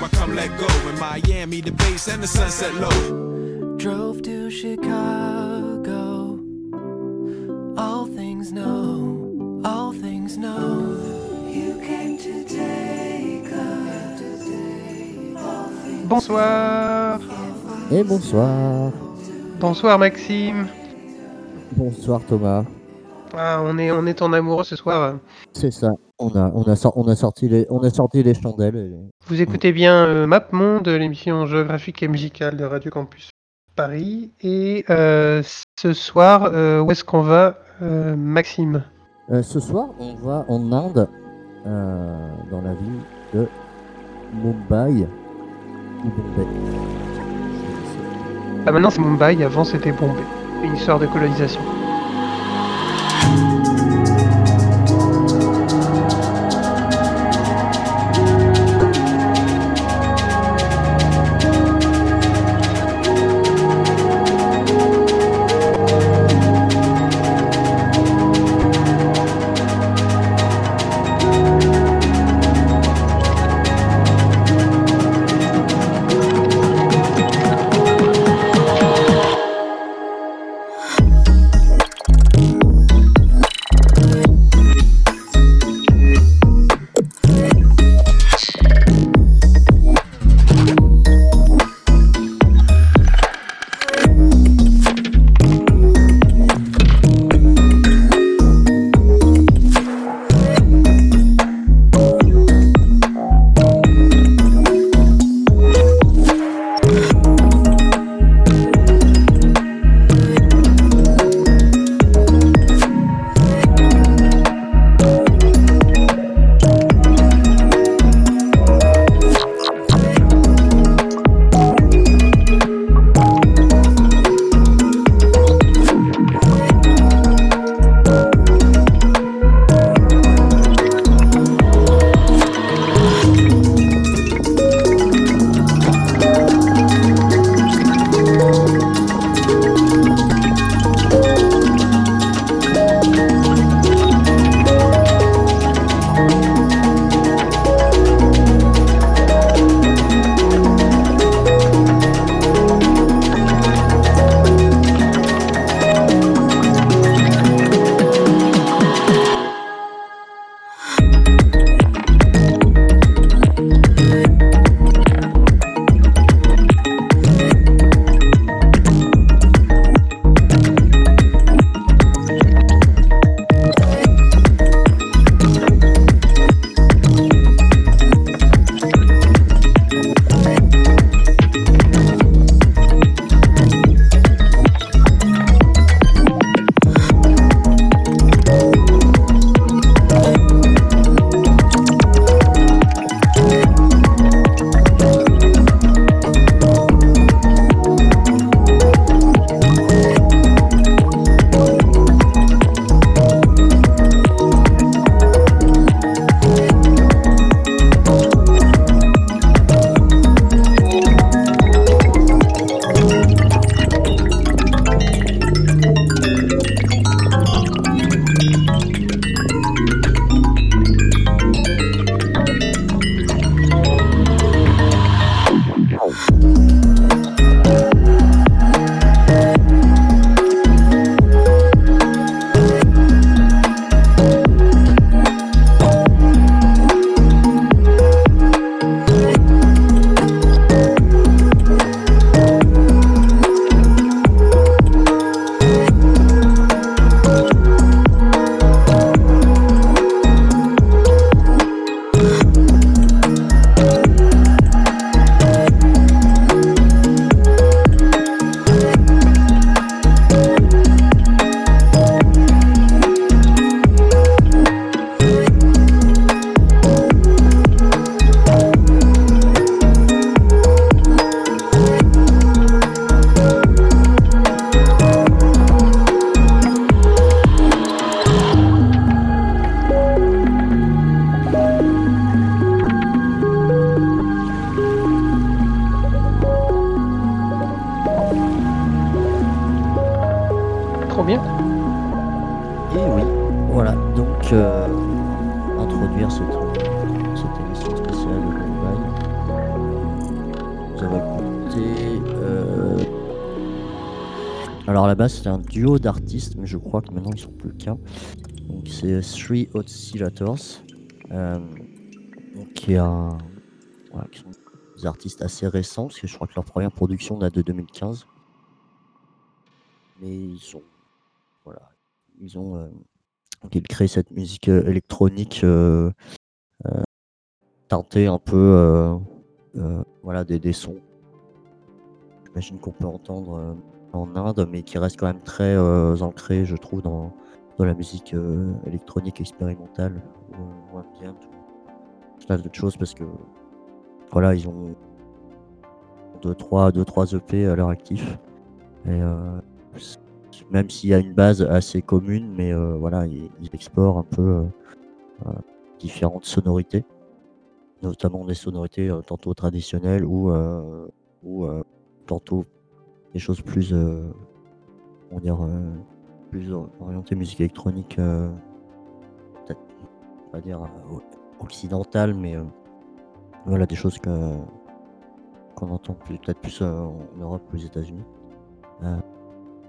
Where I come let go. In Miami, the base and the sunset low. Drove to Chicago. All things know, all things know. You came to take Bonsoir. Et bonsoir. Bonsoir Maxime. Bonsoir Thomas. Ah, on est on est en amoureux ce soir. C'est ça. On a, on a, sor- on a sorti les, on a sorti les chandelles. et- Vous écoutez bien euh, Map Monde, l'émission géographique et musicale de Radio Campus Paris. Et euh, ce soir, euh, où est-ce qu'on va, euh, Maxime? Ce soir, on va en Inde, dans la ville de Mumbai ou Bombay. Ah, maintenant c'est Mumbai, avant c'était Bombay. Une histoire de colonisation. Duo d'artistes, mais je crois que maintenant ils sont plus qu'un. Donc c'est Three Oscillators, euh, qui, sont des artistes assez récents, parce que je crois que leur première production date de 2015. Mais ils ont, voilà, ils ont, euh, ils cette musique euh, électronique euh, un peu, voilà, des, sons. J'imagine qu'on peut entendre en Inde, mais qui reste quand même très euh, ancré, je trouve, dans, dans la musique euh, électronique expérimentale ou, ou plein d'autres choses parce que voilà, ils ont 2-3 deux, trois EP à leur actif. Et euh, même s'il y a une base assez commune, mais voilà, ils, explorent un peu différentes sonorités, notamment des sonorités tantôt traditionnelles ou, ou tantôt des choses plus, euh, on dire, euh, plus or- orientées musique électronique, euh, peut-être, on va dire, occidentale, mais voilà, des choses que qu'on entend plus- peut-être plus en Europe ou aux États-Unis.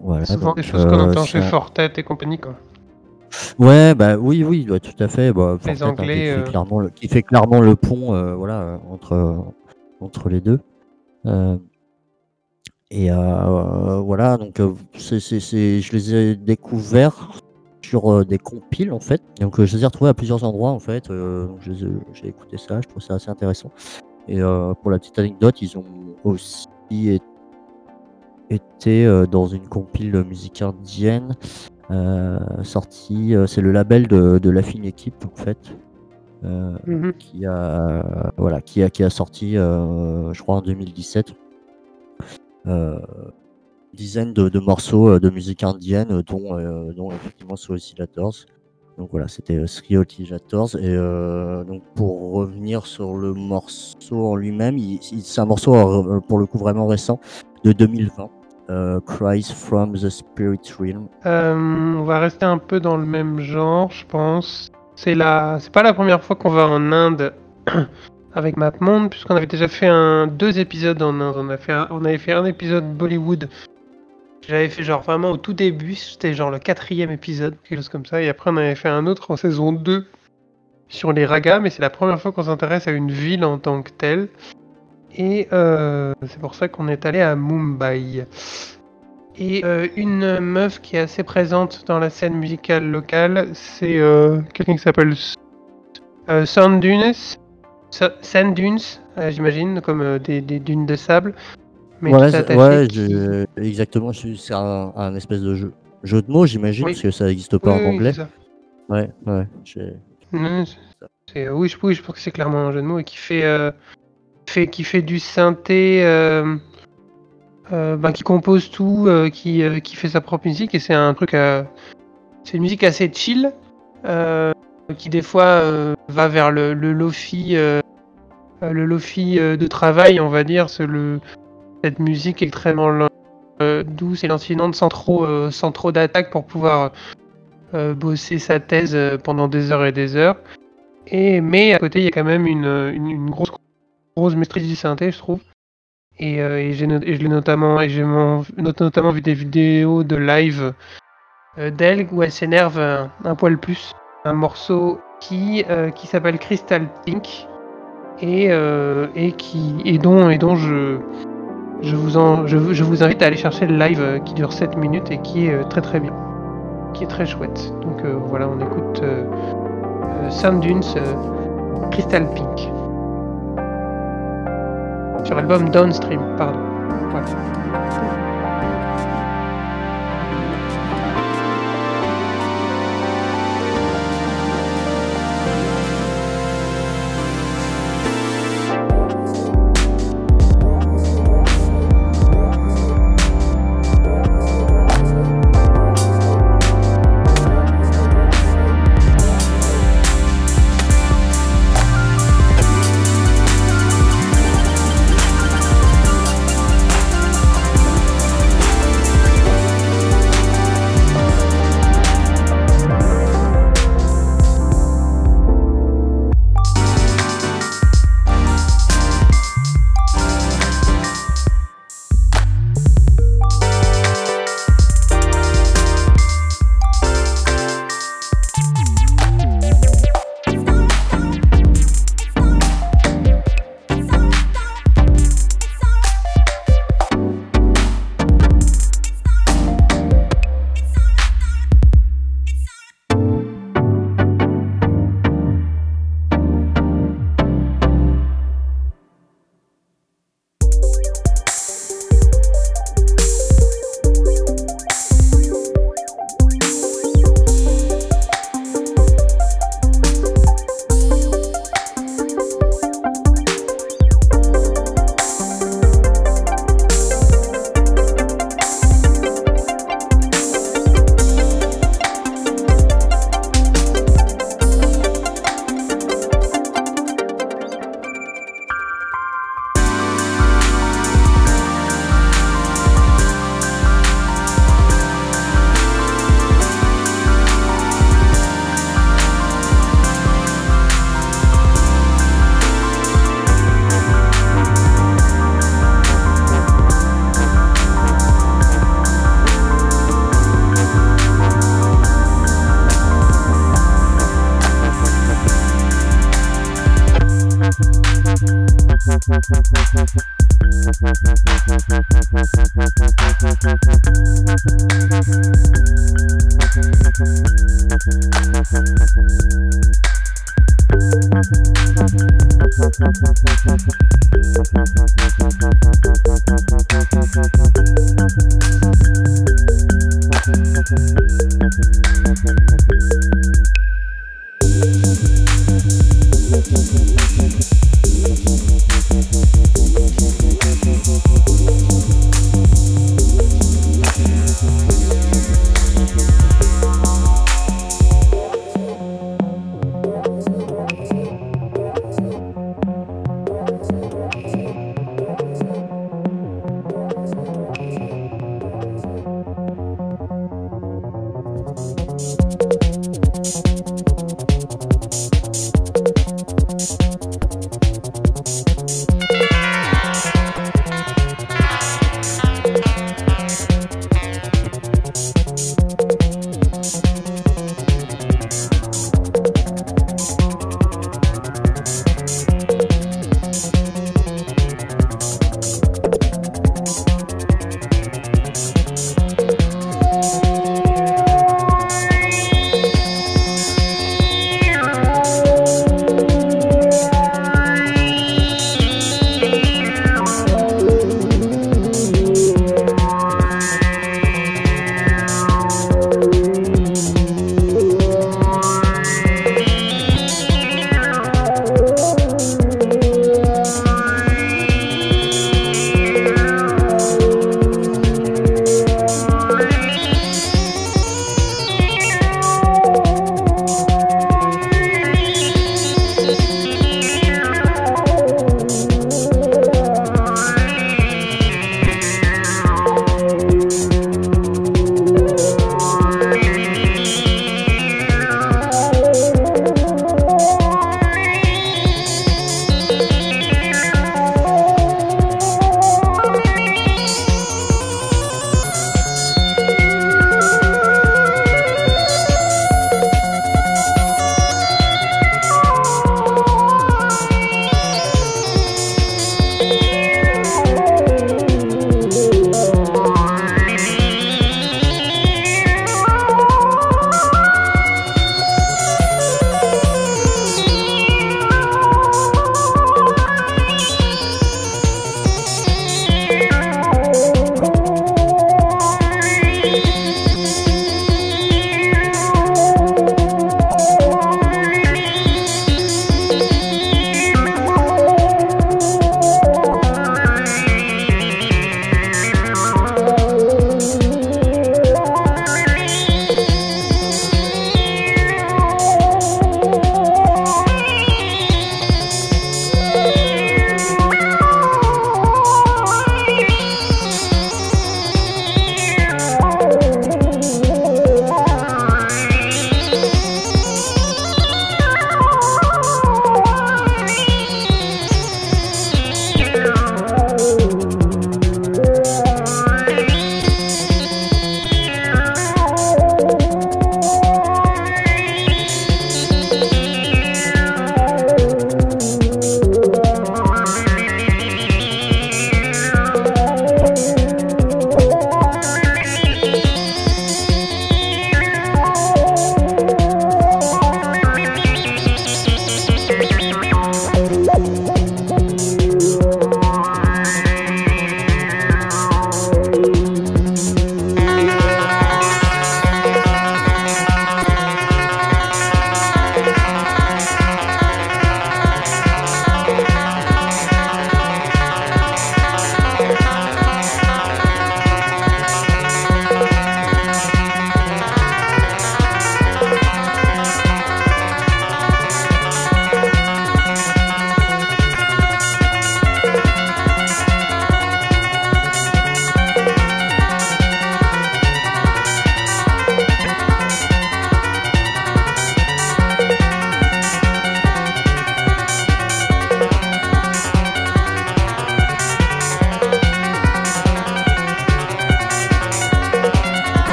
Voilà, Souvent des choses qu'on entend chez Fortet et compagnie, quoi. Ouais, bah oui, oui, ouais, tout à fait. Bah, Les Fortet, hein, Anglais, qui, fait euh, clairement le, qui fait clairement le pont, euh, voilà, entre entre les deux. Euh, et euh, voilà, donc c'est, c'est, c'est- je les ai découverts sur euh, des compiles en fait. Donc euh, je les ai retrouvés à plusieurs endroits en fait. donc j'ai écouté ça, je trouve ça assez intéressant. Et pour la petite anecdote, ils ont aussi été dans une compile musique indienne euh, sortie. c'est le label de, de la fine équipe en fait. euh, Mhm. qui a voilà qui a qui a sorti euh, je crois en 2017 euh, une dizaine de, morceaux euh, de musique indienne euh, dont euh, dont effectivement Oscillators donc voilà c'était euh, Three Oscillators et euh, donc pour revenir sur le morceau en lui-même c'est un morceau euh, pour le coup vraiment récent de 2020 euh, Cries from the Spirit Realm. Euh, on va rester un peu dans le même genre, je pense. C'est la, c'est pas la première fois qu'on va en Inde avec MapMonde, puisqu'on avait déjà fait un deux épisodes en. On a fait, un- on avait fait un épisode Bollywood. J'avais fait genre vraiment au tout début, c'était genre le quatrième épisode, quelque chose comme ça. Et après on avait fait un autre en saison 2 sur les ragas, mais c'est la première fois qu'on s'intéresse à une ville en tant que telle. Et euh, c'est pour ça qu'on est allé à Mumbai. Et euh, une meuf qui est assez présente dans la scène musicale locale, c'est euh, quelqu'un qui s'appelle S- euh, Sand Dunes. Euh, j'imagine, comme euh, des, des dunes de sable. Mais ouais, je- exactement. C'est un, un espèce de jeu, jeu de mots, j'imagine, Oui. parce que ça n'existe pas Oui, en oui, anglais. ça. Ouais, ouais. c'est- oui, je, oui, je pense que c'est clairement un jeu de mots et qui fait, euh, fait, qui fait du synthé, euh, euh, ben, qui compose tout, euh, qui, euh, qui fait sa propre musique et c'est un truc, euh, c'est une musique assez chill, euh, qui des fois euh, va vers le, le lofi, euh, euh, le lofi euh, de travail, on va dire, c'est le, cette musique extrêmement euh, douce et lancinante sans trop, euh, d'attaque pour pouvoir euh, bosser sa thèse euh, pendant des heures et des heures. Et, mais à côté, il y a quand même une, grosse, grosse maîtrise du synthé, je trouve. Et, euh, et j'ai notamment, et j'ai notamment vu des vidéos de live euh, d'elle où elle s'énerve un, poil plus. Un morceau qui, euh, qui s'appelle Crystal Pink et, euh, et, qui, et, dont, et dont je, je, vous en, je, je vous invite à aller chercher le live euh, qui dure 7 minutes et qui est euh, très très bien. Qui est très chouette. Donc voilà, on écoute Sand Dunes Crystal Pink. Sur l'album Downstream, pardon.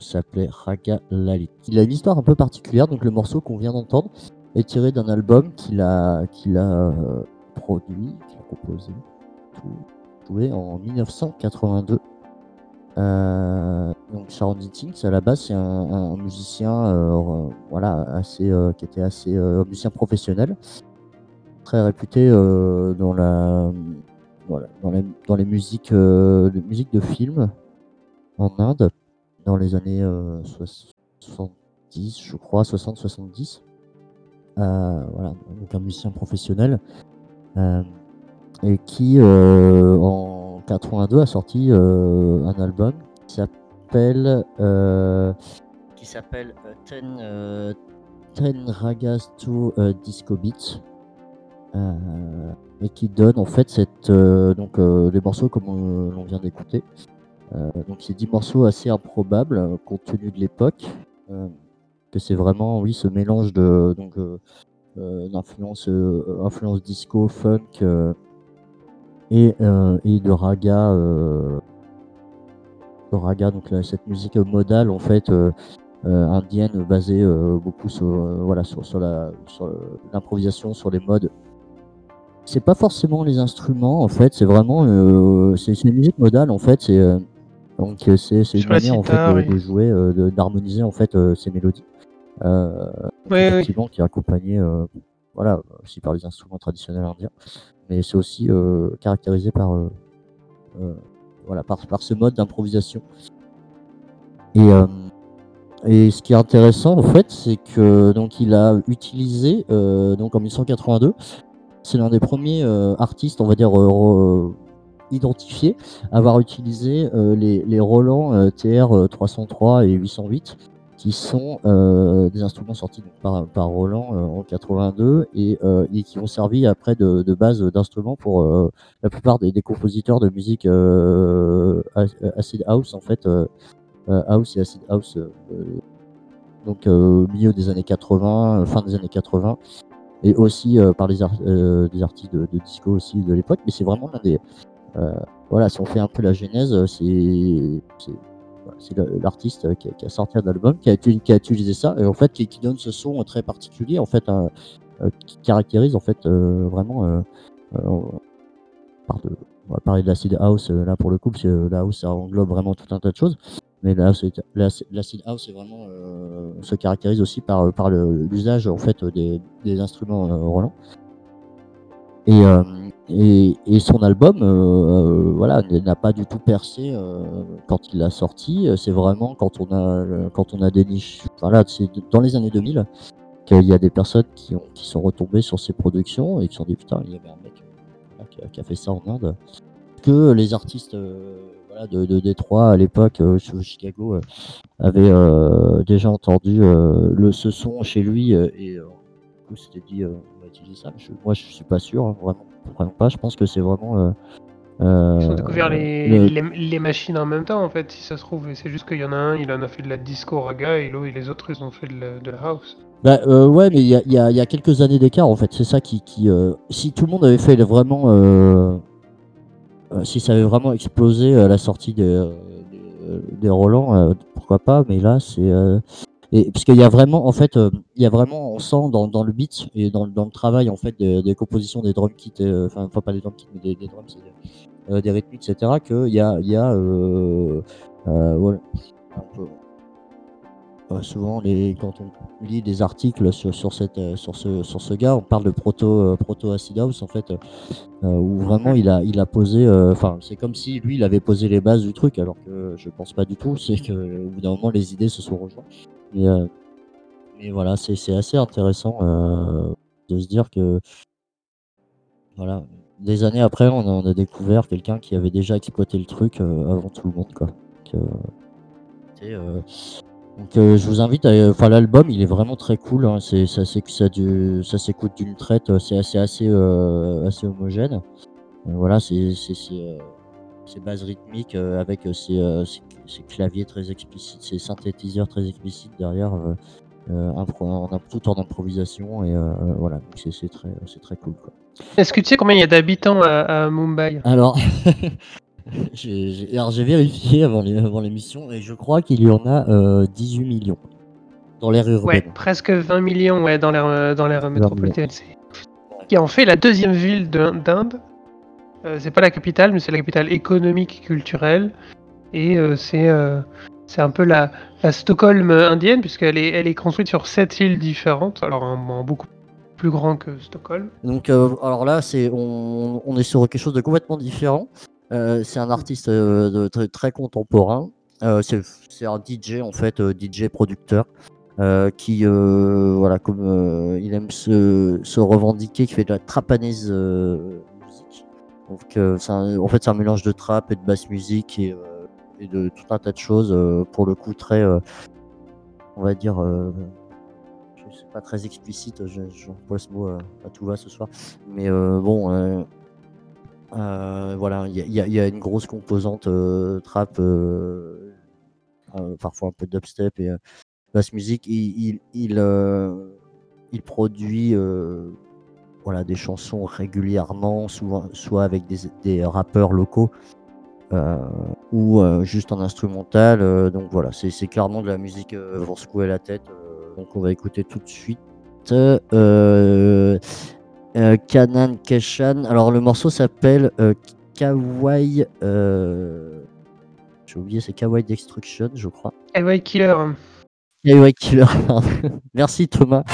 S'appelait Raga Lalit. Il a une histoire un peu particulière, donc le morceau qu'on vient d'entendre est tiré d'un album qu'il a, euh, produit, qu'il a composé, joué en 1982. Euh, donc Charanjit Singh, à la base, c'est un, musicien, euh, voilà, assez, qui était assez musicien professionnel, très réputé dans les, musiques, les musiques de films en Inde, dans les années euh, soix- 70, je crois, 60-70. Euh, voilà, donc un musicien professionnel. euh, et qui, euh, en 82, a sorti euh, un album qui s'appelle euh, qui s'appelle euh, Ten, euh, Ten Ragas to euh, Disco Beats. Euh, et qui donne en fait cette, euh, donc, euh, les morceaux comme on, l'on vient d'écouter. Euh, donc c'est 10 morceaux assez improbables euh, compte tenu de l'époque. euh, que c'est vraiment oui ce mélange de donc d'influence influence disco, funk et, et de raga de raga donc cette musique modale en fait indienne basée beaucoup sur voilà sur, sur l'improvisation sur les modes c'est pas forcément les instruments en fait, c'est vraiment c'est une musique modale en fait, c'est donc euh, c'est une manière en fait de, oui. de jouer, euh, d'harmoniser en fait euh, ces mélodies. Oui. effectivement qui est accompagné voilà aussi par les instruments traditionnels indiens, mais c'est aussi caractérisé par voilà par, par ce mode d'improvisation. Et et ce qui est intéressant en fait, c'est que donc il a utilisé euh, donc en 1982 c'est l'un des premiers euh, artistes, on va dire, euh, à avoir utilisé euh, les, les Roland euh, TR euh, 303 et 808, qui sont des instruments sortis par, par Roland en 82 et, et qui ont servi après de, de base d'instruments pour la plupart des, des compositeurs de musique ac- acid house, en fait, house et acid house, donc au milieu des années 80, euh, fin des années 80 et aussi par les des artistes de, de disco aussi de l'époque mais c'est vraiment l'un des voilà si on fait un peu la genèse euh, c'est c'est l'artiste euh, qui, a- sorti un album qui a, utilisé ça et en fait qui, donne ce son très particulier en fait euh, qui caractérise en fait euh, vraiment euh, euh, on, va parler de l'acid house euh, là pour le coup parce que la house ça englobe vraiment tout un tas de choses mais l'acid house c'est vraiment euh, se caractérise aussi par par l'usage en fait des, instruments euh, Roland euh, et, son album, euh, euh, voilà, n'a pas du tout percé euh, quand il l'a sorti. C'est vraiment quand on a, quand on a des niches. Voilà, c'est dans les années 2000 qu'il y a des personnes qui, ont, qui sont retombées sur ses productions et qui se sont dit putain, il y avait un mec qui, a, fait ça en Inde. Que les artistes de, de Détroit à l'époque, Chicago, avaient déjà entendu ce son chez lui et du coup, c'était dit on va utiliser ça. Moi, je suis pas sûr, hein, vraiment, pas. Je pense que c'est vraiment. euh, Ils ont découvert les, le- les, les machines en même temps, en fait, si ça se trouve. C'est juste qu'il y en a un, il en a fait de la disco raga, et l'autre, et les autres, ils ont fait de la, de la house. Bah, euh, ouais, mais il y a, y a- y a quelques années d'écart en fait. C'est ça qui. qui euh, si tout le monde avait fait vraiment. euh, si ça avait vraiment explosé à la sortie des, des, des Roland, pourquoi pas, mais là, c'est. Et, parce qu'il y a vraiment, en fait, euh, il y a vraiment, on sent dans, le beat et dans, le- travail, en fait, des, compositions des drum kits, euh, enfin, pas des drums, des, rythmiques, etc., qu'il y a. Il y a voilà, euh, souvent, les, quand on lit des articles sur, ce, gars, on parle de proto, proto acid house en fait, où vraiment il a, posé. Enfin, c'est comme si lui il avait posé les bases du truc, alors que je pense pas du tout. C'est que au bout d'un moment les idées se sont rejointes. Mais, euh, mais voilà, c'est assez intéressant euh, de se dire que voilà, des années après, on a, découvert quelqu'un qui avait déjà exploité le truc euh, avant tout le monde, quoi. Donc, je vous invite à. Enfin, l'album, il est vraiment très cool. hein, C'est ça, ça, ça s'écoute d'une traite. C'est assez, assez, assez homogène. Voilà, c'est ces bases rythmiques euh, avec euh, euh, ces- ces claviers très explicites, ces synthétiseurs très explicites derrière. impro- en tout en improvisation et voilà, c'est très, très cool. Quoi. Est-ce que tu sais combien il y a d'habitants à, à Mumbai? Alors, j'ai j'ai- alors, j'ai vérifié avant l'émission et je crois qu'il y en a euh, 18 millions dans Ouais, urbaine. presque 20 millions ouais, dans millions. métropolitaine. Qui en fait la deuxième ville de- d'Inde. Euh, c'est pas la capitale, mais c'est la capitale économique et culturelle. Et euh, c'est euh, c'est un peu la, la Stockholm indienne, puisqu'elle est, elle est construite sur sept îles différentes, alors en, en beaucoup plus grand que Stockholm. Donc, alors là, c'est on, on est sur quelque chose de complètement différent. C'est un artiste très, très contemporain. C'est un DJ en fait, DJ producteur. qui voilà comme il aime se, se revendiquer qui fait de la musique donc en fait c'est un mélange de trap et de basse musique et, euh, de tout un tas de choses euh, pour le coup très euh, on va dire je sais pas très explicite je- j'emploie ce mot à tout va ce soir. Mais bon voilà il y a, une grosse composante trap parfois un peu de dubstep et basse musique. Il, produit voilà, des chansons régulièrement, souvent, soit avec des, des rappeurs locaux euh, ou euh, juste en instrumental. euh, donc voilà, c'est clairement de la musique pour secouer la tête. donc on va écouter tout de suite. Kanan Keshan. Alors le morceau s'appelle Kawaii. J'ai oublié, c'est Kawaii Destruction, je crois. Ouais, Killer. Kawaii Killer. Merci Thomas.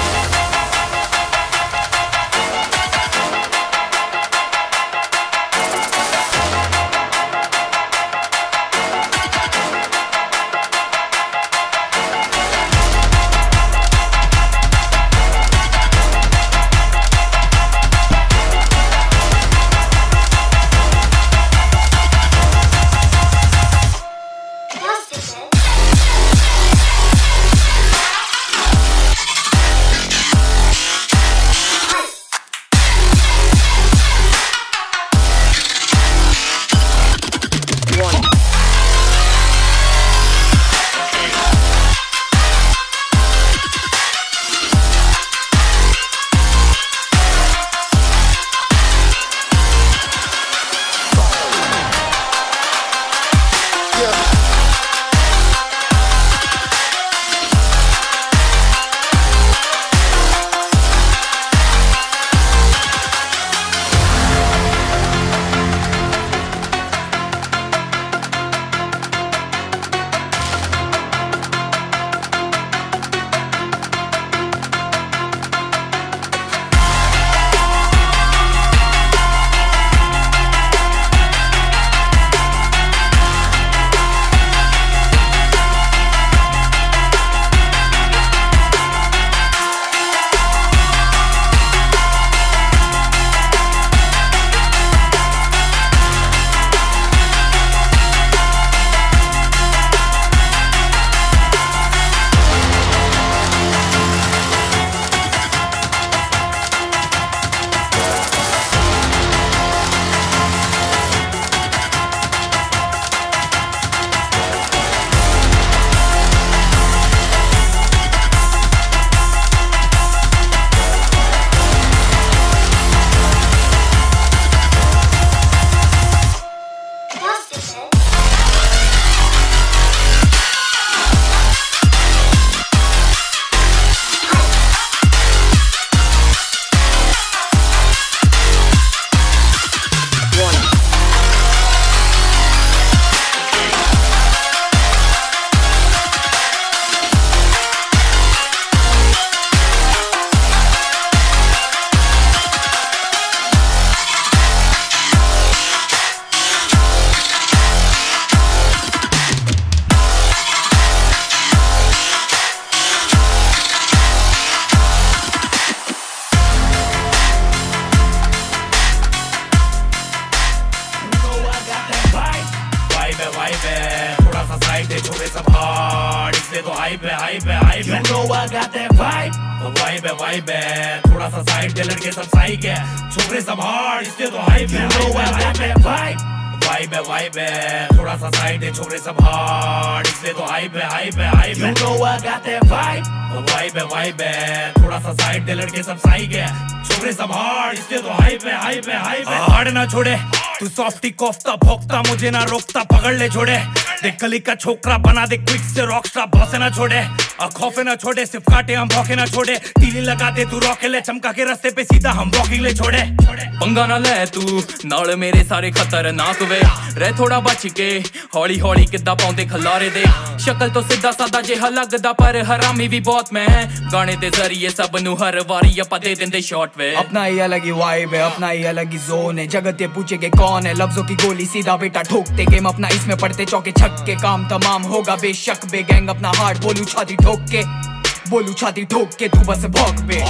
Softy kofta भोकता मुझे ना रोकता पकड़ ले छोड़े देख कली का छोकरा बना दे क्विक से रॉक स्टार भौसे ना छोड़े और खौफे ना छोड़े सिर्फ काटे हम भौके ना छोड़े तीली लगा दे तू रॉके ले चमका के रास्ते पे सीधा हम वॉकिंग ले छोड़े ਪੰਗਾ ਨਾ ਲੈ ਤੂੰ ਨਾਲ ਮੇਰੇ ਸਾਰੇ ਖਤਰਨਾਕ ਵੇ ਰਹਿ ਥੋੜਾ ਬਚ ਕੇ ਹੌਲੀ ਹੌਲੀ ਕਿੱਦਾਂ ਪਾਉਂਦੇ ਖਲਾਰੇ ਦੇ ਸ਼ਕਲ ਤੋਂ ਸਿੱਧਾ ਸਾਦਾ ਜਿਹਾ ਲੱਗਦਾ ਪਰ ਹਰਾਮੀ ਵੀ ਬਹੁਤ ਮੈਂ ਗਾਣੇ ਦੇ ਜ਼ਰੀਏ ਸਭ ਨੂੰ ਹਰ ਵਾਰੀ ਆਪਾਂ ਦੇ ਦਿੰਦੇ ਸ਼ਾਟ ਵੇ अपना ही अलग ही वाइब है अपना ही अलग ही जोन है जगत ये पूछेगे कौन है लफ्जों की गोली सीधा बेटा ठोकते गेम अपना इसमें पड़ते चौके छक्के काम तमाम होगा बेशक। बे गैंग अपना हार्ट बोलू छाती ठोक के। बोलू छाती ठोक के तू बस भौंक पे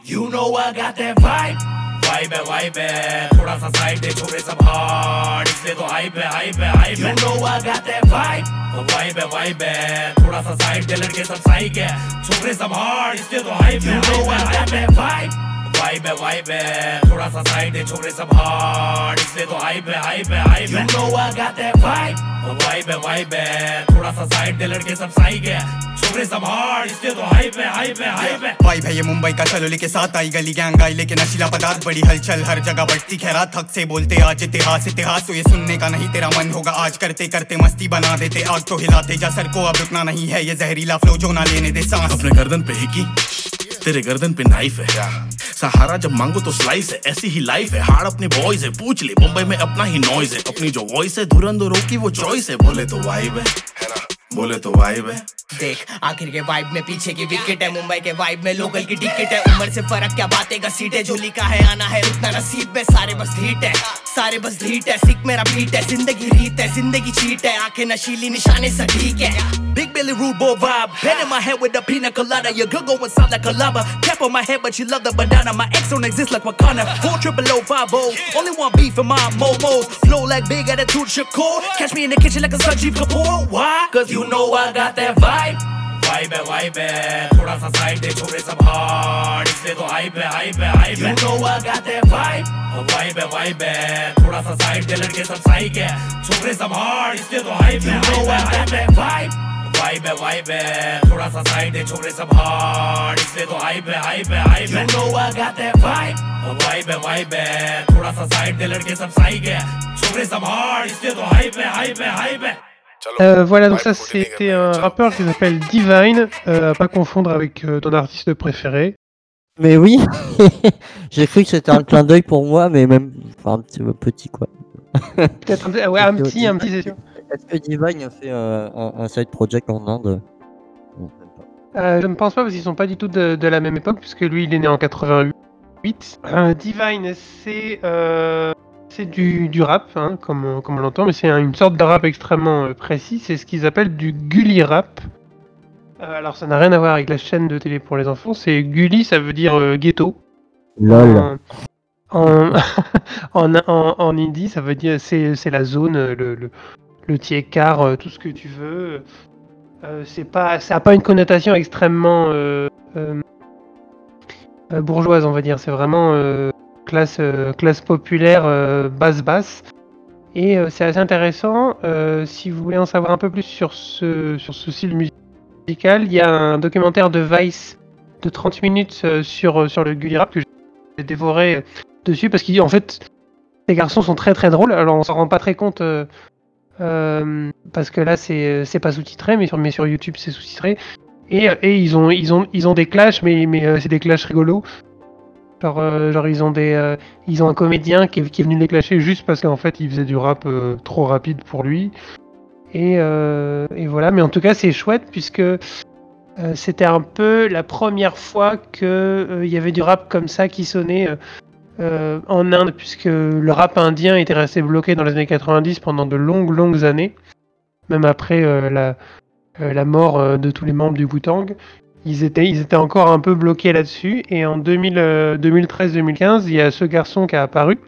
You know I got that vibe vibe है वाइब है थोड़ा सा साइड है छोरे सब हार्ड इसलिए तो हाइप है हाइप है हाइप है। You know I got that vibe vibe है वाइब है थोड़ा सा साइड दे लड़के सब साइक है। छोरे सब हार्ड इसलिए तो हाइप है। Got that vibe वाइब है वाइब है। थोड़ा सा साइड है छोरे सब हार्ड इसलिए तो हाइप है हाइप है हाइप है। You know I got that vibe. Vibe है वाइब है। थोड़ा सा साइड दे लड़के सब साइक है। छोरे सब हार्ड इसलिए तो हाइप है हाइप है हाइप है। वाइब है ये मुंबई का चलो के साथ आई गली गैंग आई लेके नशीला पदार्थ बड़ी हलचल हर जगह बढ़ती खैरात। थक से बोलते आज इतिहास इतिहास तो ये सुनने का नहीं तेरा मन होगा। आज करते करते मस्ती बना देते आग तो हिलाते जा। सर को अब रुकना नहीं है ये जहरीला फ्लो जो ना लेने दे सांस। अपने गर्दन पे हिकी तेरे गर्दन पे नाइफ है सहारा जब मांगो तो स्लाइस है, ऐसी ही लाइफ है। हार्ड अपने बॉयज़ है, पूछ ले। मुंबई में अपना ही नॉइज़ है। अपनी जो वॉइस है, धुरंधरों की वो चॉइस है। बोले तो वाइब है। है ना बोले तो वाइब है देख आखिर के वाइब में पीछे की विकेट है मुंबई के वाइब में लोकल की टिकट है उम्र से फ़र्क क्या बातें का सीट है जो लिखा है आना है रुकना नसीब में सारे बस हीट है सारे बस हीट है सिक मेरा बीट है ज़िंदगी रीत है ज़िंदगी चीट है आँखें नशीली निशाने सटीक है Big Billy Rude Boy vibe. Head in my head with the pina colada. Your girl go inside like a lava. Cap on my head, but she love the banana. My ex don't exist like Wakanda. Four triple O five O. Only one beef in my momos. Flow like big attitude Shakur. Catch me in the kitchen like a Sanjeev Kapoor. Why? Cause you know I got that vibe. Vibe है vibe है थोड़ा सा साइड है छोरे सब हार्ड इसलिए तो hype है हाइप है हाइप है. You know I got that vibe. Vibe है वाइब है. थोड़ा सा साइड दे लड़के सब साइक है. छोरे सब हार्ड इसलिए तो हाइप है You know I got that vibe. Vibe है वाइब है. थोड़ा सा साइड है छोरे सब हार्ड इसलिए तो हाइप है हाइप है हाइप है. You know I got that vibe. Vibe है वाइब है. थोड़ा सा साइड दे लड़के सब साइक है. छोरे सब हार्ड इसलिए तो हाइप है हाइप है हाइप है. Euh, voilà, donc ça c'était un rappeur qui s'appelle Divine, euh, à pas confondre avec euh, ton artiste préféré. Mais oui, j'ai cru que c'était un clin d'œil pour moi, mais même enfin, un petit, petit quoi. Peut-être un, petit- ouais, un petit, un petit, c'est. Est-ce que Divine a fait euh, un, un side project en Inde? Même pas. Euh, je ne pense pas parce qu'ils sont pas du tout de, de la même époque, puisque lui il est né en 88. Euh, Divine, c'est euh, c'est du, du rap, hein, comme, on- comme on l'entend, mais c'est un- une sorte de rap extrêmement euh, précis. C'est ce qu'ils appellent du gully rap. Euh, alors ça n'a rien à voir avec la chaîne de télé pour les enfants. C'est gully, ça veut dire euh, ghetto. Lol. En, en, en, en hindi, ça veut dire c'est c'est la zone, le, le, le tiers-quart, tout ce que tu veux. Euh, c'est pas, ça n'a pas une connotation extrêmement bourgeoise, on va dire. C'est vraiment classe, euh, classe populaire, euh, basse basse. Et euh, c'est assez intéressant. euh, si vous voulez en savoir un peu plus sur ce, sur ce style musical, il y a un documentaire de Vice de 30 minutes euh, sur, euh, sur le Gully Rap que j'ai dévoré euh, dessus parce qu'en fait, ces garçons sont très très drôles. Alors on s'en rend pas très compte euh, euh, parce que là c'est pas sous-titré, mais sur, sur YouTube c'est sous-titré. Et, euh, ils ont ils ont ils ont des clashs, mais euh, c'est des clashs rigolos. Genre, euh, genre ils ont des euh, ils ont un comédien qui est, venu les clasher juste parce qu'en fait il faisait du rap euh, trop rapide pour lui. Et, voilà, mais en tout cas c'est chouette puisque c'était un peu la première fois que il y avait du rap comme ça qui sonnait en Inde, puisque le rap indien était resté bloqué dans les années 90 pendant de longues, longues années, même après la, mort de tous les membres du Wu-Tang. Ils étaient, ils étaient encore un peu bloqués là-dessus, et en 2000, euh, 2013-2015, il y a ce garçon qui a apparu,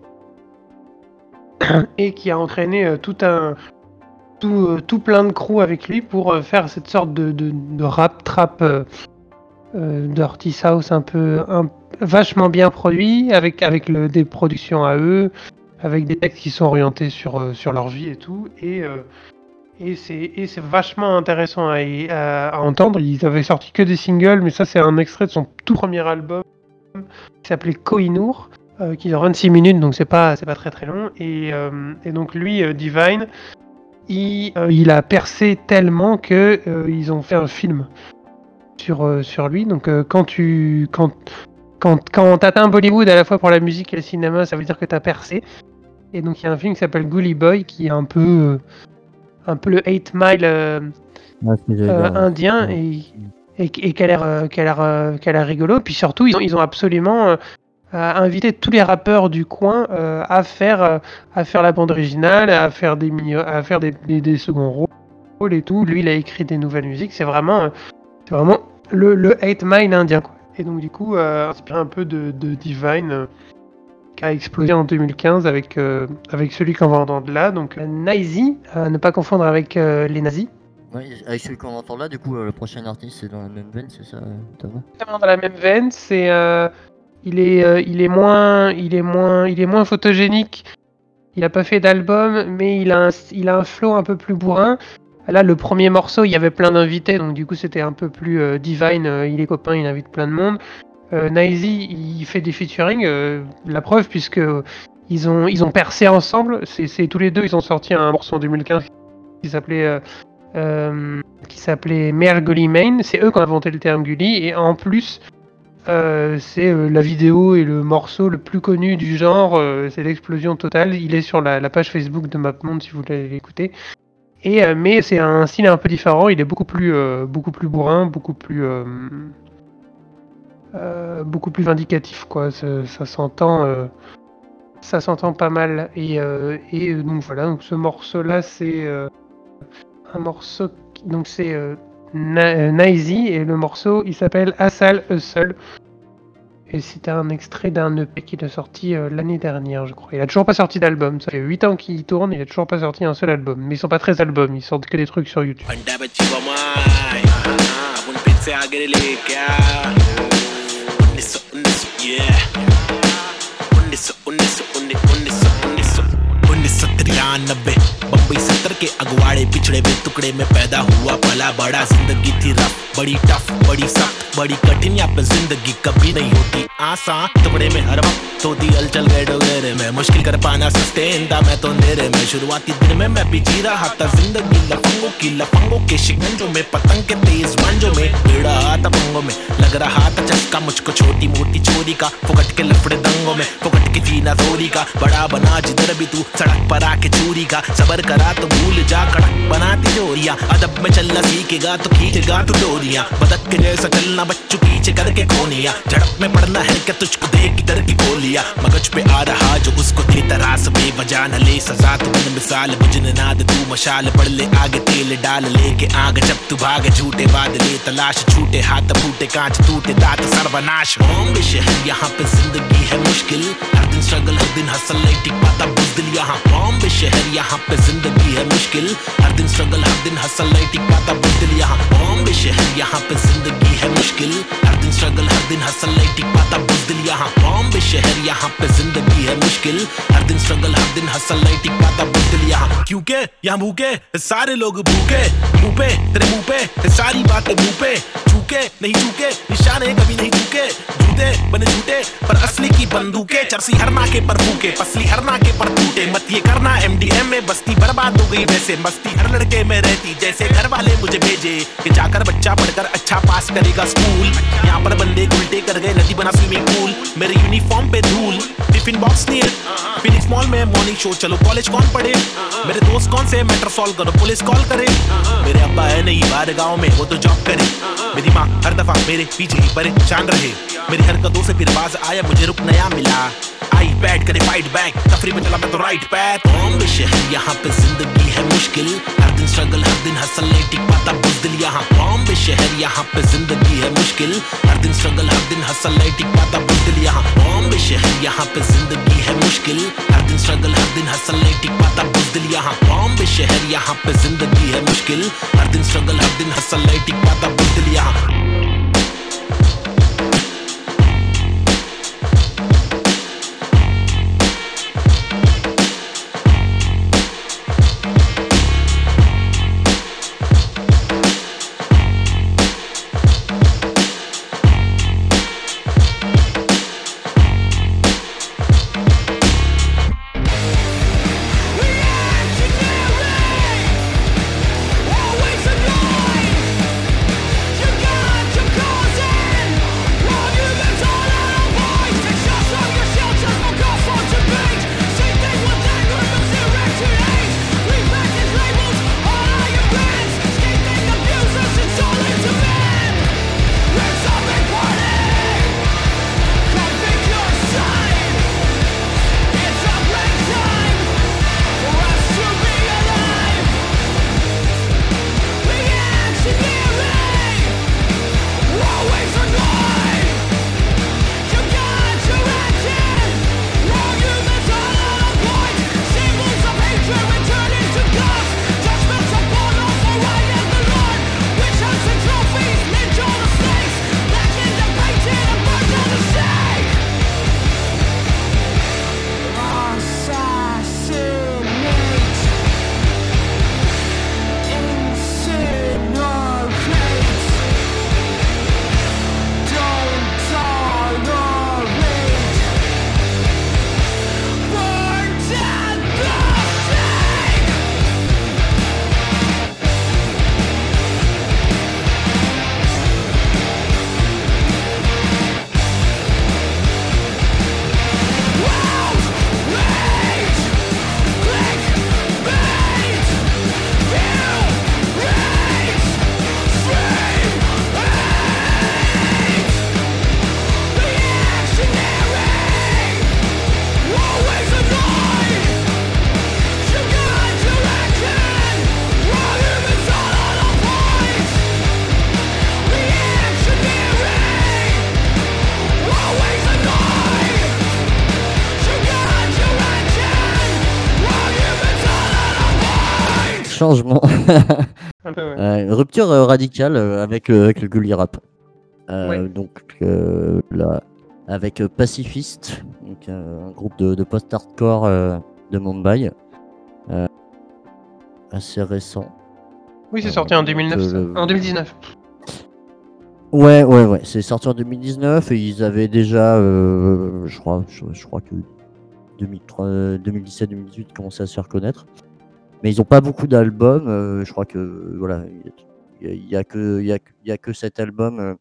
et qui a entraîné euh, tout un, tout, euh, plein de crews avec lui pour faire cette sorte de, rap trap euh, House un peu vachement bien produit avec avec des productions à eux avec des textes qui sont orientés sur, sur leur vie et tout. Et, et c'est vachement intéressant à, entendre. Ils avaient sorti que des singles, mais ça, c'est un extrait de son tout premier album qui s'appelait Kohinoor, euh, qui dure 26 minutes, donc c'est pas, pas très très long. Et, euh, donc, lui, euh, Divine, il, euh, il a percé tellement que ils ont fait un film sur, lui. Donc, quand tu. Quand, quand, quand Bollywood à la fois pour la musique et le cinéma, ça veut dire que t'as percé. Et donc il y a un film qui s'appelle Gully Boy qui est un peu un peu le 8 Mile euh, Ouais, euh, dire, ouais. indien et, et, et qui a l'air l'air, euh, l'air rigolo. Puis surtout ils ont, ils ont absolument invité tous les rappeurs du coin à faire à faire la bande originale, à faire des mini- à faire des, des, des seconds rôles et tout. Lui il a écrit des nouvelles musiques. C'est vraiment c'est vraiment le, le 8 Mile indien quoi. Et donc du coup inspiré un peu de, de Divine. Euh, a explosé en 2015 avec, euh, avec celui qu'on va entendre là, donc euh, Naisi, à ne pas confondre avec euh, les nazis. Ouais, avec celui qu'on entend là, du coup, euh, le prochain artiste c'est dans la même veine, c'est ça, euh, Thomas? Exactement dans la même veine, c'est euh, il est euh, il est moins il est moins il est moins photogénique. Il a pas fait d'album, mais il a un, il a un flow un peu plus bourrin. Là, le premier morceau, il y avait plein d'invités, donc du coup, c'était un peu plus euh, divine. euh, il est copain, il invite plein de monde. Euh, Naisi, il fait des featuring, euh, la preuve, puisque ils ont, ils ont percé ensemble. C'est tous les deux, ils ont sorti un morceau en 2015 qui s'appelait euh, euh, qui s'appelait Mer Gully Main. C'est eux qui ont inventé le terme Gully, et en plus, euh, c'est la vidéo et le morceau le plus connu du genre. c'est l'explosion totale. Il est sur la, la page Facebook de MapMonde si vous voulez l'écouter. Et mais c'est un style un peu différent. Il est beaucoup plus beaucoup plus bourrin, beaucoup plus euh, beaucoup plus vindicatif quoi. Ça, s'entend euh, ça s'entend pas mal. Et, euh, donc voilà. Donc ce morceau là c'est un morceau donc c'est Na- Naisi et le morceau il s'appelle Asal Hustle. Et c'était un extrait d'un EP qu'il a sorti l'année dernière, je crois. Il a toujours pas sorti d'album. Ça fait 8 ans qu'il tourne, il a toujours pas sorti un seul album. Mais ils sont pas très albums, ils sortent que des trucs sur YouTube. yeah उन्नीस सौ उन्नीस सौ उन्नीस उन्नीस सौ उन्नीस सौ उन्नीस सौ तिरानबे बम्बई सत्तर के अगवाड़े, पिछड़े हुए टुकड़े में पैदा हुआ पला बड़ा ज़िंदगी थी रफ, बड़ी टफ, बड़ी सख्त, बड़ी कठिन यहाँ पे ज़िंदगी कभी नहीं होती। आसान टुकड़े में हर वक्त होती हलचल गए डोगरे में। मुश्किल कर पाना सस्टेन था मैं तो अंधेरे में। शुरुआती दिन में मैं भी जी रहा था, ज़िंदगी लफंगों की लफंगों के शिकंजों में, पतंग के तेज मांझों में भिड़ा था पंगों में। लग रहा था चस्का मुझको छोटी मोटी चोरी का, फुकट के लफड़े दंगों में, फुकट की जीना थोड़ी का। बड़ा बना जिधर भी तू, सड़क पर आके चूरी का, सबर करा तो भूल जा, कड़क बनाती जोरिया अदब में चलना सीखेगा तो खींचेगा तू डोरिया। बदक के जैसा चलना बच्चों पीछे करके खोनिया झड़प में पड़ना है क्या तुझको देख किधर की गोलियाँ? मगज पे आ रहा जो उसको थे तरास बेवजह न ले। सजा तू बिन मिसाल बुझने नाद तू मशाल। पड़ ले आगे तेल डाल, लेके आग जब तू भाग। झूठे बाद ले तलाश छूटे हाथ फूटे कांच टूटे दांत, सर्वनाश। बॉम्बे शहर यहाँ पे ज़िंदगी है मुश्किल। हर दिन स्ट्रगल हर दिन हसल नहीं टिक पाता बुजदिल यहाँ। बॉम्बे शहर यहाँ पे ज़िंदगी। है मुश्किल। हर दिन स्ट्रगल हर दिन हसल नहीं टिक पाता बुजदिल यहाँ। बॉम्बे शहर, यहाँ पे ज़िंदगी है मुश्किल। हर दिन स्ट्रगल हर दिन हसल नहीं टिक पाता बुजदिल यहाँ। बॉम्बे शहर, यहाँ पे ज़िंदगी है मुश्किल। हर दिन स्ट्रगल हर दिन हसल नहीं टिक पाता बुजदिल यहाँ। क्योंकि यहाँ भूखे? सारे लोग भूखे। मुँह पे, तेरे मुँह पे, सारी बातें मुँह पे। चूके नहीं चूके निशाने कभी नहीं चूके झूठे बने झूठे, पर असली की बंदूकें। चरसी हर नाके पर फूके, पसली हर नाके पर टूटे। मत ये करना एमडीएम में, बस्ती बर्बाद हो गई वैसे। मस्ती हर लड़के में रहती, जैसे घर वाले मुझे भेजे। कि जाकर बच्चा पढ़कर अच्छा पास करेगा स्कूल। यहाँ पर बंदे उल्टे कर गए, नदी बना स्विमिंग पूल मेरे यूनिफॉर्म पे धूल टिफ़िन बॉक्स है फिनिक्स मॉल में मॉर्निंग शो चलो कॉलेज कौन पढ़े? मेरे दोस्त कौन से मैटर सॉल्व करो पुलिस कॉल करे? मेरे अब्बा है, नहीं बाहर गाँव में, वो तो जॉब करे। मेरी माँ हर दफ़ा मेरे पीछे ही परेशान रहे। मेरी हरकतों से फिर बाज आया, मुझे रुक नया मिला। आई बैट करे फाइट बैक तफरी में चला मैं तो राइट पैथ बॉम्बे शहर यहाँ पे ज़िंदगी है मुश्किल। हर दिन स्ट्रगल हर दिन हसल नहीं टिक पाता बुजदिल यहाँ। बॉम्बे शहर यहाँ पे ज़िंदगी है मुश्किल। हर दिन स्ट्रगल हर दिन हसल नहीं टिक पाता बुजदिल यहाँ। बॉम्बे शहर यहाँ पे ज़िंदगी है मुश्किल। हर दिन स्ट्रगल हर दिन हसल नहीं टिक पाता बुजदिल यहाँ। बॉम्बे शहर यहाँ पे ज़िंदगी है मुश्किल। हर दिन स्ट्रगल हर दिन हसल नहीं टिक पाता बुजदिल यहाँ। Rupture euh, radicale euh, avec, euh, avec le gully rap. Ouais. Donc là, avec Pacifist, donc, un groupe de, de post-hardcore de Mumbai, assez récent. Oui, c'est sorti en donc, 2009. euh, ça. le- En 2019. Ouais, ouais, ouais. C'est sorti en 2019 et ils avaient déjà, euh, je crois, je, je crois que 2017-2018 ils commençaient à se faire connaître. Mais ils n'ont pas beaucoup d'albums. euh, je crois que voilà, il y, a- que y a, y a que cet album euh,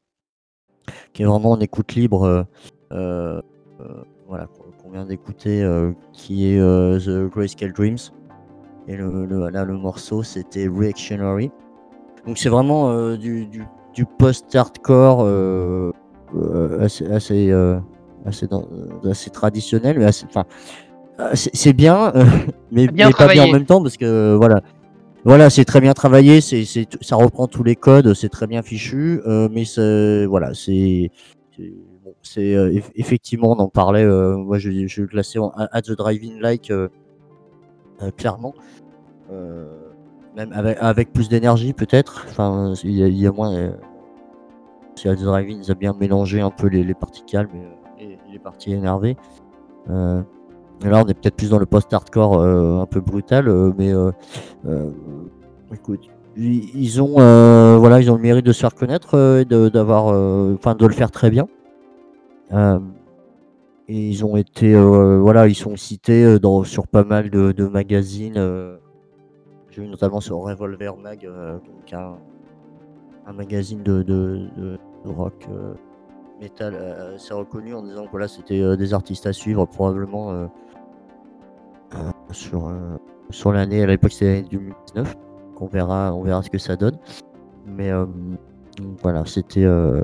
qui est vraiment en écoute libre. euh, euh, voilà, qu'on vient d'écouter, qui est The Grayscale Dreams. Et le, le- là, le morceau, c'était Reactionary. Donc c'est vraiment du, du, du post-hardcore assez, assez, assez, dans- assez traditionnel, mais assez, c'est bien, mais, mais pas bien en même temps parce que voilà, voilà, c'est très bien travaillé, c'est, c'est, ça reprend tous les codes, c'est très bien fichu, euh, mais c'est, voilà, c'est, c'est, c'est euh, eff- effectivement, on en parlait, euh, moi je, je le classais en at the driving like clairement. Même avec, plus d'énergie peut-être. Enfin, il y, a- a moins. Chez At the Drive-In, ils ont bien mélangé un peu les, les parties calmes et, et les parties énervées. Là, on est peut-être plus dans le post-hardcore euh, un peu brutal, euh, mais euh, écoute, ils, ont voilà, ils ont le mérite de se faire connaître et de d'avoir, enfin, de le faire très bien. Ils voilà, ils sont cités sur pas mal de, magazines. j'ai vu notamment sur Revolver Mag, donc un, magazine de, de, de- rock metal euh, assez reconnu en disant que voilà, c'était des artistes à suivre probablement sur, euh, sur l'année. À l'époque, c'était l'année 2019. On verra, on verra ce que ça donne. Mais euh, voilà, c'était. euh,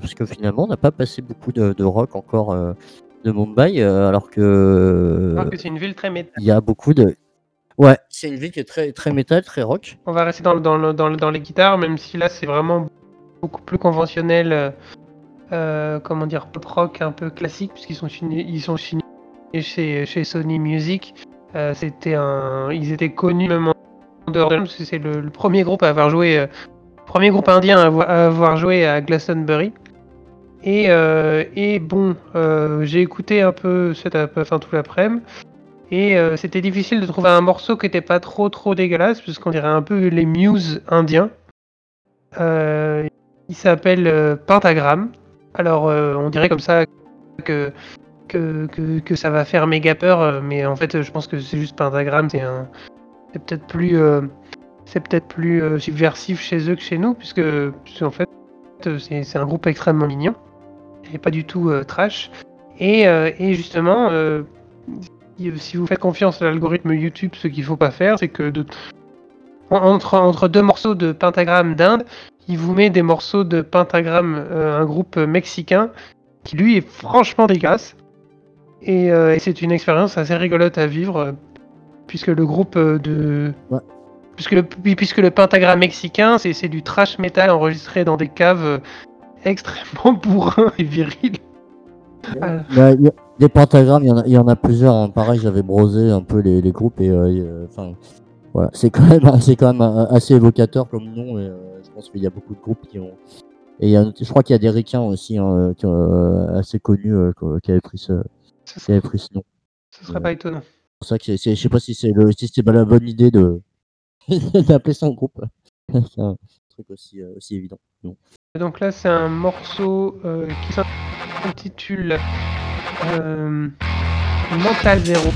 parce que finalement, on n'a pas passé beaucoup de, de rock encore euh, de Mumbai, euh, alors que. Alors que c'est une ville très métal. Il y a beaucoup de. Ouais, c'est une ville qui est très, très métal, très rock. On va rester dans, le- dans, le- dans, le- dans les guitares, même si là c'est vraiment beaucoup plus conventionnel, euh, euh, comment dire, pop rock un peu classique, puisqu'ils sont signés, ils sont signés chez, Sony Music. Euh, c'était un, ils étaient connus même en dehors de parce que c'est le, premier groupe à avoir joué, euh, premier groupe indien à avoir, joué à Glastonbury. Et, euh, bon, j'ai écouté un peu cet enfin, tout l'après-midi. Et c'était difficile de trouver un morceau qui était pas trop trop dégueulasse, puisqu'on dirait un peu les Muse indiens. Il s'appelle Pentagram. Alors on dirait comme ça que, que, que, ça va faire méga peur, euh, mais en fait je pense que c'est juste Pentagram, c'est un c'est peut-être plus euh, c'est peut-être plus euh, subversif chez eux que chez nous, puisque, en fait euh, c'est un groupe extrêmement mignon et pas du tout euh, trash. Et, euh, et justement, euh, si- vous faites confiance à l'algorithme YouTube, ce qu'il faut pas faire, c'est que de, en- entre, entre deux morceaux de pentagramme d'Inde, il vous met des morceaux de pentagramme, euh, un groupe mexicain, qui lui est franchement dégueulasse. Et, euh, et c'est une expérience assez rigolote à vivre, euh, puisque le groupe euh, de. Ouais. Puisque le, puisque le pentagramme mexicain, c'est c'est du trash metal enregistré dans des caves extrêmement bourrins et virils. Bah, il y a- des pentagrammes, il y en a, il y en a plusieurs. hein. Pareil, j'avais brosé un peu les, les groupes et enfin, voilà, c'est quand même, c'est quand même assez évocateur comme nom. Et, euh, je pense qu'il y a beaucoup de groupes qui ont. Et il y a, je crois qu'il y a des ricains aussi hein, qui, euh, assez connus euh, qui- avaient pris ce, ce nom. Ce serait pas étonnant. C'est pour ça que je sais pas si c'est le, si c'est pas la bonne idée de d'appeler son groupe. c'est un truc aussi, euh, aussi évident. Non. Donc là, c'est un morceau euh, qui s'intitule euh, Mental Zero.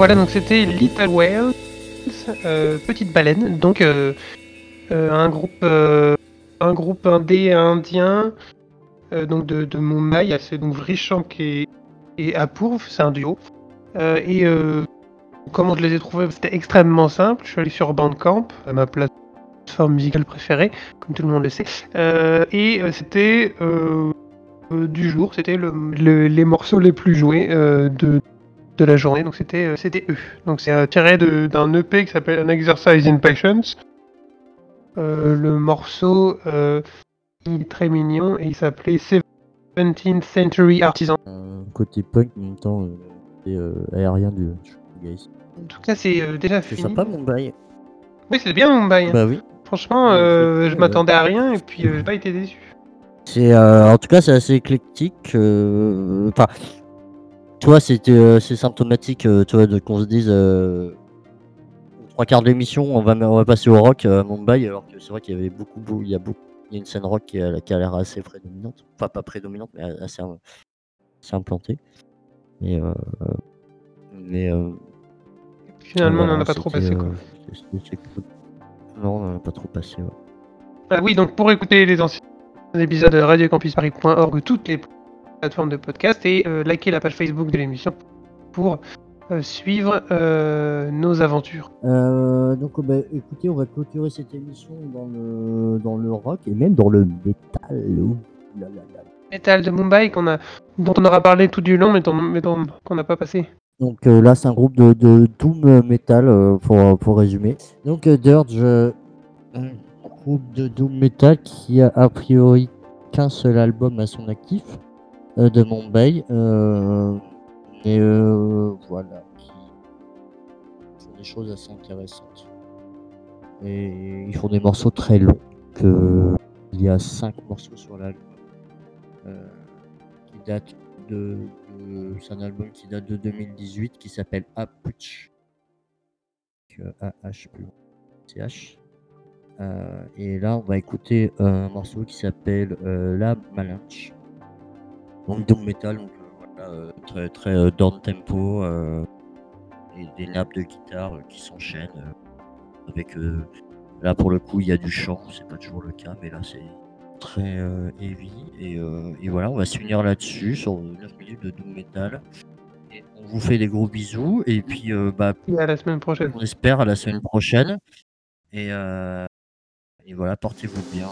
Voilà, donc c'était Little Whales, euh, petite baleine. Donc euh, euh, un groupe, euh, un groupe indé indien, donc de, de Mumbai, c'est donc Vrishank et, et Apurv, c'est un duo. Et comment je les ai trouvés C'était extrêmement simple. Je suis allé sur Bandcamp, à ma plateforme musicale préférée, comme tout le monde le sait. Et c'était du jour, c'était le, le- les morceaux les plus joués de, de la journée. Donc c'était euh, c'était eux. Donc c'est euh, tiré de- d'un EP qui s'appelle An Exercise in Patience. Euh, le morceau il est très mignon et il s'appelait 17th Century Artisan. Côté punk, en même temps, et aérien du. En tout cas, c'est déjà C'est fini. sympa, Mumbai. Oui, c'est bien Mumbai. hein. Bah oui. Franchement, euh, je m'attendais à rien et puis euh, j'ai pas été déçu. C'est euh, en tout cas c'est assez éclectique. Enfin, toi c'était euh, c'est symptomatique, euh, tu vois, de qu'on se dise euh, trois quarts de l'émission, on va on va passer au rock à Mumbai, alors que c'est vrai qu'il y avait beaucoup, beau- il y a beaucoup, il y a une scène rock qui a, qui a l'air assez prédominante, enfin pas prédominante, mais assez, assez implantée. Euh, mais euh, Finalement, on voilà, en a pas trop passé, quoi. euh. Non, on en a pas trop passé. ouais. Ah oui, donc pour écouter les anciens épisodes de radiocampusparis.org ou toutes les plateformes de podcast et euh, liker la page Facebook de l'émission pour euh, suivre euh, nos aventures. Euh, donc, bah, écoutez, on va clôturer cette émission dans le, dans le rock et même dans le métal. Metal de Mumbai qu'on a, dont on aura parlé tout du long, mais, mais qu'on n'a pas passé. Donc euh, là, c'est un groupe de, de doom metal pour, pour résumer. Donc Dirge, un groupe de doom metal qui a a priori qu'un seul album à son actif de Mumbai. Euh, mais euh, voilà, qui font des choses assez intéressantes. Et ils font des morceaux très longs. Que il y a cinq morceaux sur l'album euh, qui datent de, c'est un album qui date de 2018 qui s'appelle Aputch. A-H plus loin. CH. Euh, et là, on va écouter un morceau qui s'appelle euh, La Malinche. Donc, doom metal, donc voilà, euh, très, très euh, down tempo, euh, et des nappes de guitare qui s'enchaînent. avec là, pour le coup, il y a du chant, c'est pas toujours le cas, mais là, c'est très heavy. Et, et voilà, on va se finir là-dessus sur 9 minutes de doom metal. Et on vous fait des gros bisous. Et puis, euh, bah, à la semaine prochaine. on espère à la semaine prochaine. Et, euh, et voilà, portez-vous bien.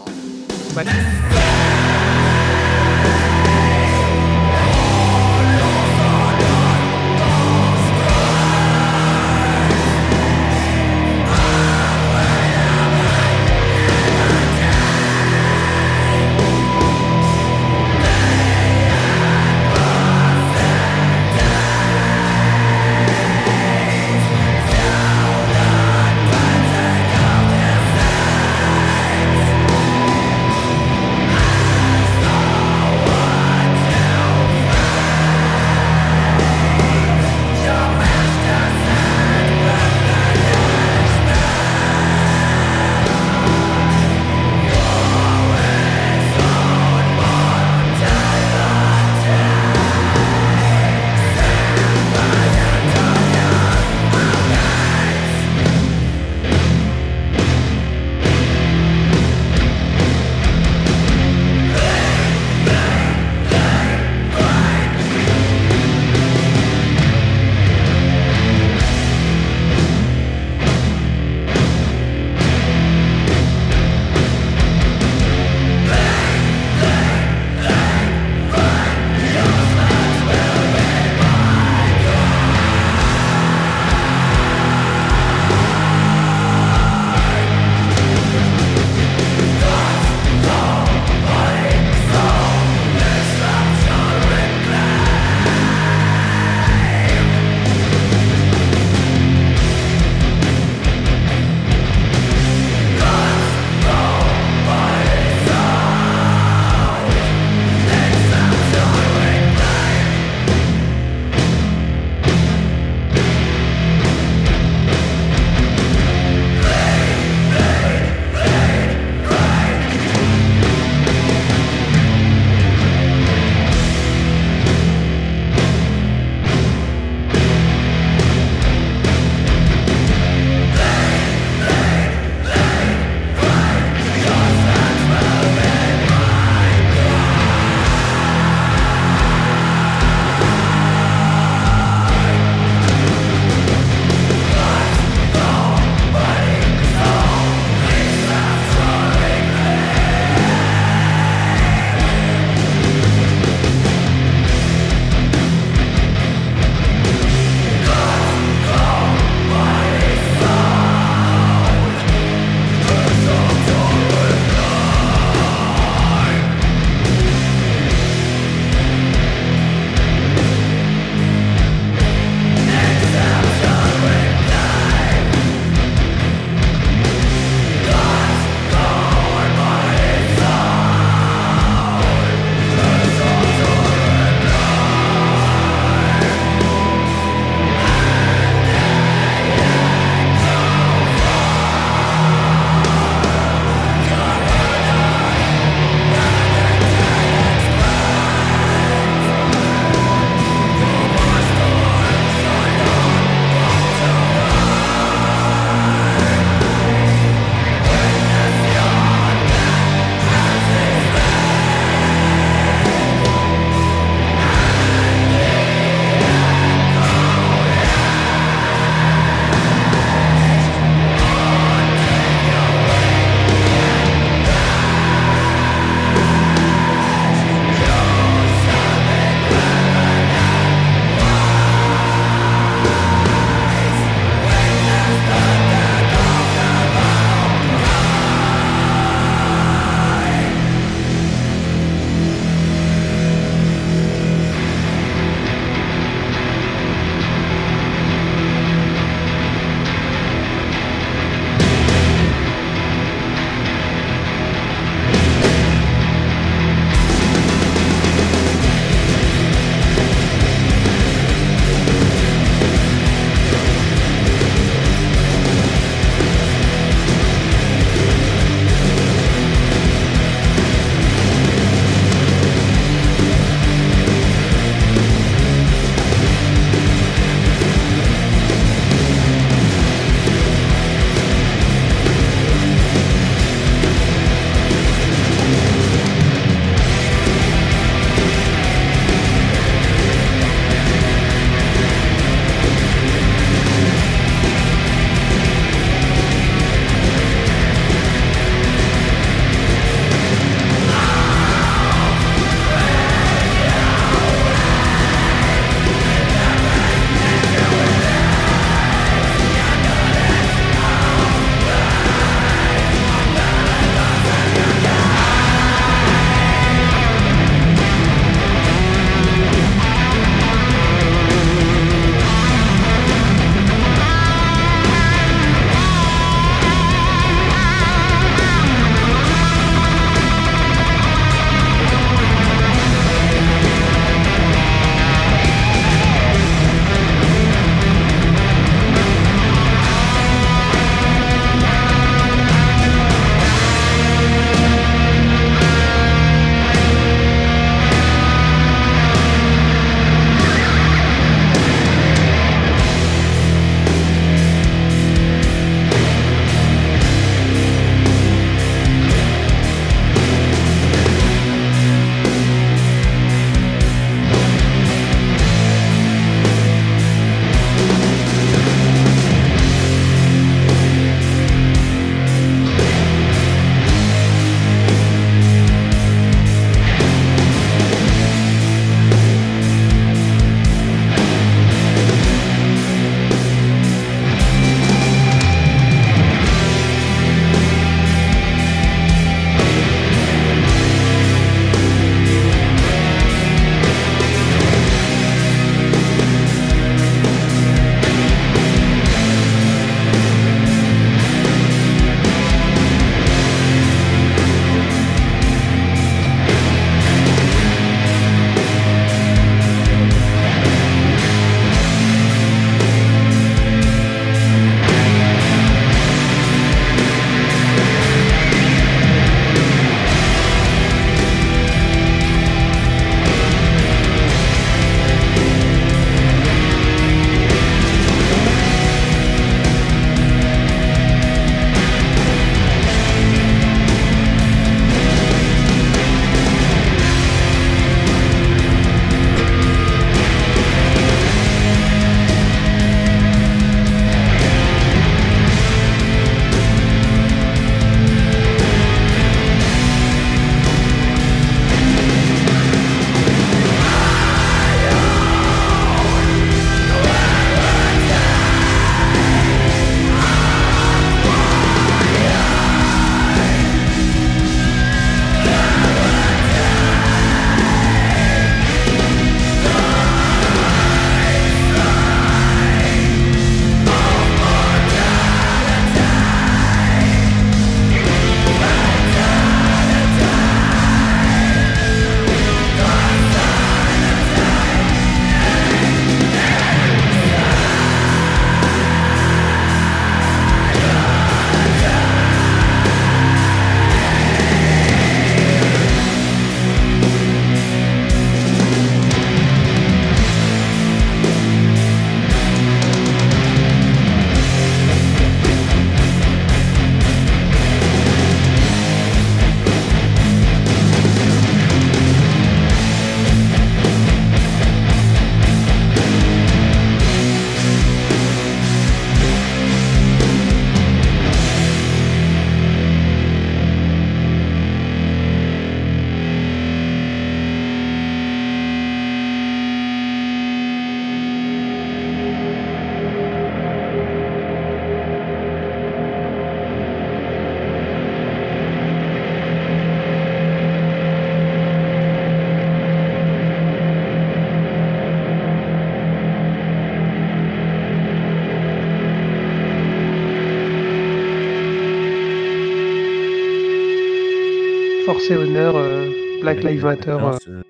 Black Lives Matter. Alors, euh.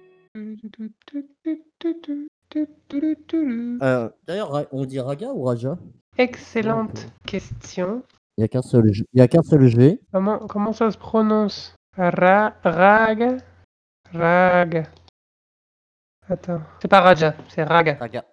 Euh, D'ailleurs, on dit Raga ou Raja? Excellente question. Il n'y a qu'un seul, G- il y a qu'un seul G. Comment, comment ça se prononce? Ra, Rag Rag. Attends. C'est pas Raja, c'est Raga. Raga.